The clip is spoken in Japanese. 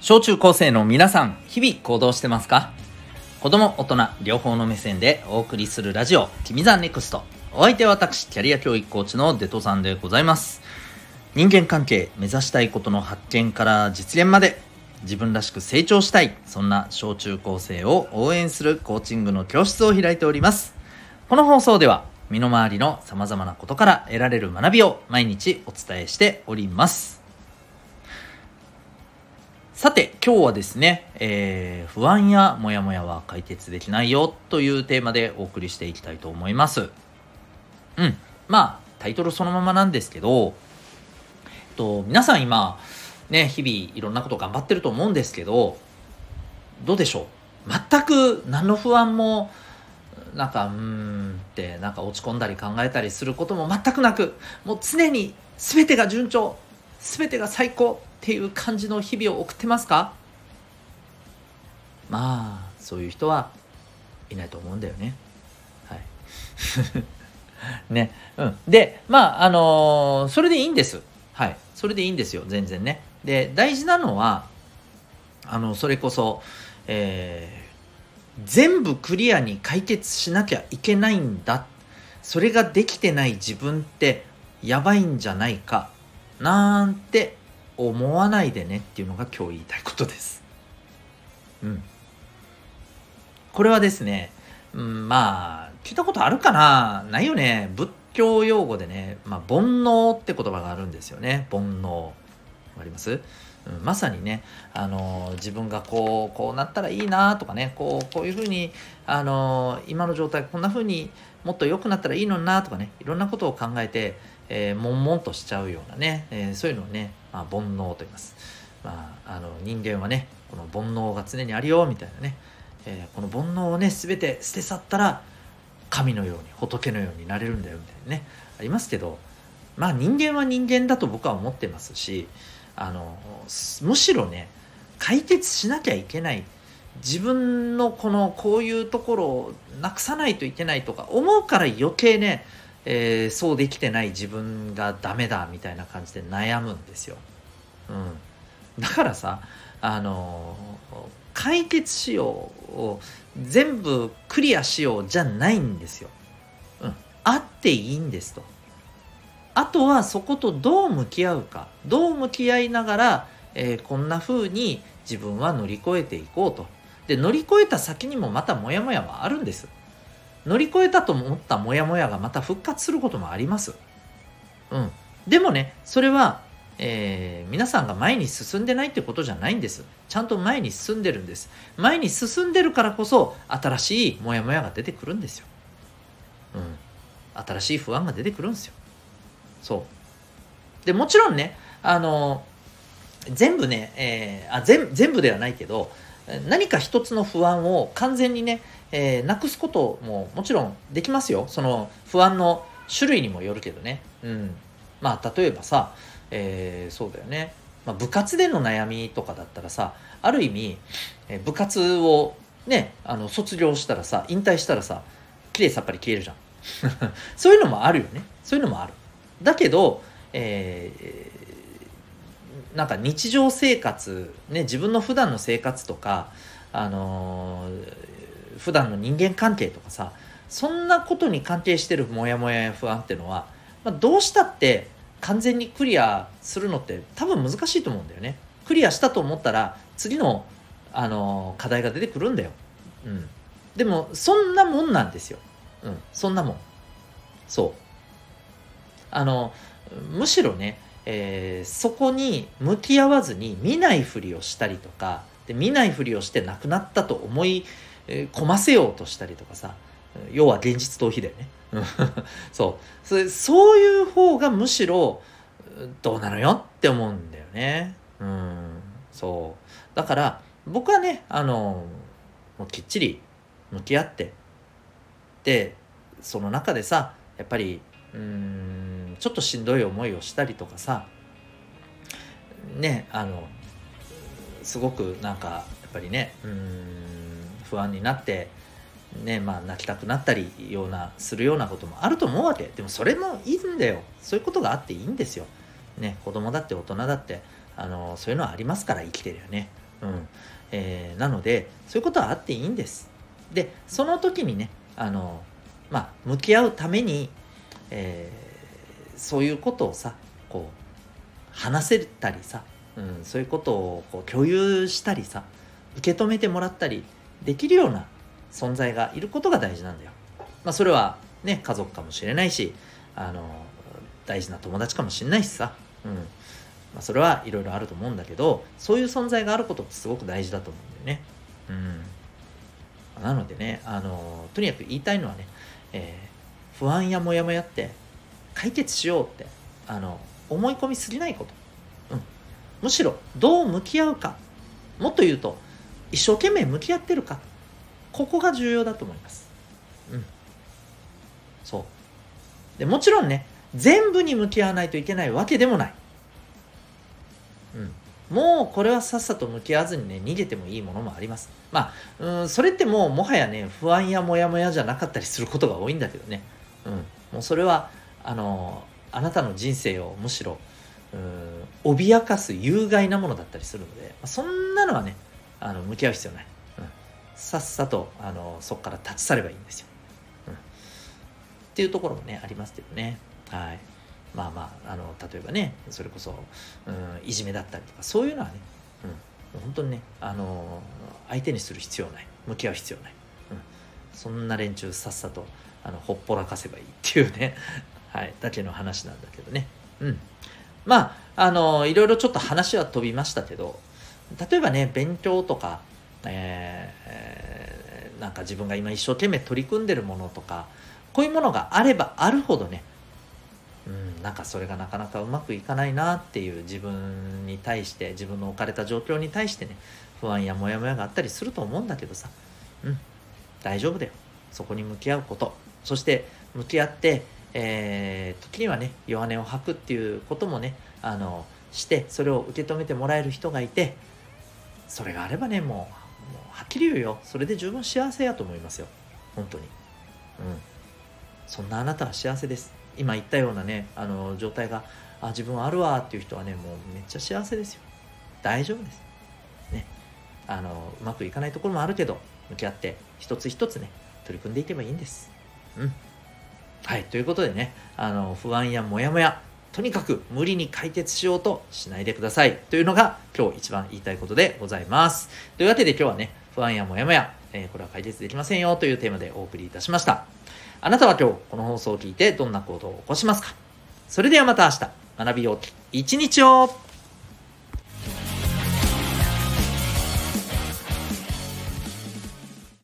小中高生の皆さん、日々行動してますか？子供、大人、両方の目線でお送りするラジオ、君 the NEXT。お相手は私、キャリア教育コーチのデトさんでございます。人間関係、目指したいことの発見から実現まで、自分らしく成長したい、そんな小中高生を応援するコーチングの教室を開いております。この放送では、身の回りの様々なことから得られる学びを毎日お伝えしております。さて、今日はですね、えー、不安やモヤモヤは解決できないよというテーマでお送りしていきたいと思います。うん。まあ、タイトルそのままなんですけど、と皆さん今、ね、日々いろんなこと頑張ってると思うんですけど、どうでしょう？全く何の不安もなんかうーんってなんか落ち込んだり考えたりすることも全くなくもう常に全てが順調全てが最高っていう感じの日々を送ってますか？まあそういう人はいないと思うんだよね。はい。ね。うん。でまああのー、それでいいんです。はい。それでいいんですよ。全然ね。で大事なのはあのそれこそえー全部クリアに解決しなきゃいけないんだ。それができてない自分ってやばいんじゃないか。なんて思わないでねっていうのが今日言いたいことです。うん。これはですね、うん、まあ聞いたことあるかな？ないよね。仏教用語でね、まあ、煩悩って言葉があるんですよね。煩悩。わかります？うん、まさにね、あの自分がこうこうなったらいいなとかねこうこういうふうに、あの今の状態こんなふうにもっと良くなったらいいのになとかねいろんなことを考えて、えー、悶々としちゃうようなね、えー、そういうのをね、まあ、煩悩と言います。まあ、あの人間はねこの煩悩が常にあるよみたいなね、えー、この煩悩をね全て捨て去ったら神のように仏のようになれるんだよみたいなねありますけどまあ人間は人間だと僕は思ってますしあのむしろね解決しなきゃいけない自分のこのこういうところをなくさないといけないとか思うから余計ね、えー、そうできてない自分がダメだみたいな感じで悩むんですよ。うん、だからさあの解決しようを全部クリアしようじゃないんですよ。うん、あっていいんですと。あとはそことどう向き合うかどう向き合いながら、えー、こんな風に自分は乗り越えていこうとで乗り越えた先にもまたモヤモヤはあるんです乗り越えたと思ったモヤモヤがまた復活することもあります。うん。でもねそれは、えー、皆さんが前に進んでないってことじゃないんです。ちゃんと前に進んでるんです。前に進んでるからこそ新しいモヤモヤが出てくるんですよ。うん。新しい不安が出てくるんですよ。そう。でもちろんねあの全部ね、えー、あ全全部ではないけど何か一つの不安を完全にね、えー、なくすことももちろんできますよ。その不安の種類にもよるけどね。うん。まあ例えばさ、えー、そうだよね、まあ、部活での悩みとかだったらさある意味、えー、部活をねあの卒業したらさ引退したらさきれいさっぱり消えるじゃん。そういうのもあるよね。そういうのもある。だけど、えー、なんか日常生活、ね、自分の普段の生活とか、あのー、普段の人間関係とかさそんなことに関係してるモヤモヤや不安っていうのは、まあ、どうしたって完全にクリアするのって多分難しいと思うんだよね。クリアしたと思ったら次の、あのー、課題が出てくるんだよ。うん、でもそんなもんなんですよ。うん、そんなもん。そう。あのむしろね、えー、そこに向き合わずに見ないふりをしたりとかで見ないふりをして亡くなったと思い込ませようとしたりとかさ要は現実逃避だよね。そう。そそういう方がむしろどうなのよって思うんだよね。うん。そう。だから僕はねあのもうきっちり向き合ってでその中でさやっぱりうんちょっとしんどい思いをしたりとかさねあのすごくなんかやっぱりねうん不安になってねまあ泣きたくなったりようなするようなこともあると思うわけ。でもそれもいいんだよ。そういうことがあっていいんですよ。ね子供だって大人だってあのそういうのはありますから生きてるよね。うん。えー、なのでそういうことはあっていいんです。でその時にねあのまあ向き合うために、えー、そういうことをさこう話せたりさ、うん、そういうことをこう共有したりさ受け止めてもらったりできるような存在がいることが大事なんだよ。まあ、それはね家族かもしれないしあの大事な友達かもしれないしさ、うんまあ、それはいろいろあると思うんだけどそういう存在があることってすごく大事だと思うんだよね。うん、なのでねあのとにかく言いたいのはね、えー、不安やモヤモヤって解決しようってあの思い込みすぎないこと、うん、むしろどう向き合うか。もっと言うと一生懸命向き合ってるか。ここが重要だと思います。うん。そう。でもちろんね全部に向き合わないといけないわけでもない。うん。もうこれはさっさと向き合わずにね逃げてもいいものもあります。まあうんそれってもうもはやね不安やモヤモヤじゃなかったりすることが多いんだけどね。うん。もうそれはあのあなたの人生をむしろうん脅かす有害なものだったりするので、そんなのはねあの向き合う必要ない、うん、さっさとあのそこから立ち去ればいいんですよ、うん、っていうところもねありますけどね。はい。まあまああの例えばねそれこそ、うん、いじめだったりとかそういうのはね、うん、本当にねあの相手にする必要ない。向き合う必要ない、うん、そんな連中さっさとあのほっぽらかせばいいっていうね。はい、だけの話なんだけどね。うん。まあ、あの、いろいろちょっと話は飛びましたけど、例えばね、勉強とか、えー、なんか自分が今一生懸命取り組んでるものとか、こういうものがあればあるほどね、うん、なんかそれがなかなかうまくいかないなっていう自分に対して、自分の置かれた状況に対してね、不安やモヤモヤがあったりすると思うんだけどさ、うん、大丈夫だよ。そこに向き合うこと。そして向き合って、えー、時にはね弱音を吐くっていうこともねあのしてそれを受け止めてもらえる人がいてそれがあればねもうもうはっきり言うよ。それで十分幸せやと思いますよ。本当に。うん。そんなあなたは幸せです。今言ったようなねあの状態があ自分はあるわっていう人はねもうめっちゃ幸せですよ。大丈夫です。ね。あのうまくいかないところもあるけど向き合って一つ一つね取り組んでいけばいいんです。うん。はい、ということでね、あの、不安やモヤモヤ、とにかく無理に解決しようとしないでください。というのが今日一番言いたいことでございます。というわけで今日はね、不安やモヤモヤ、えー、これは解決できませんよというテーマでお送りいたしました。あなたは今日この放送を聞いてどんな行動を起こしますか？それではまた明日、学びよう一日を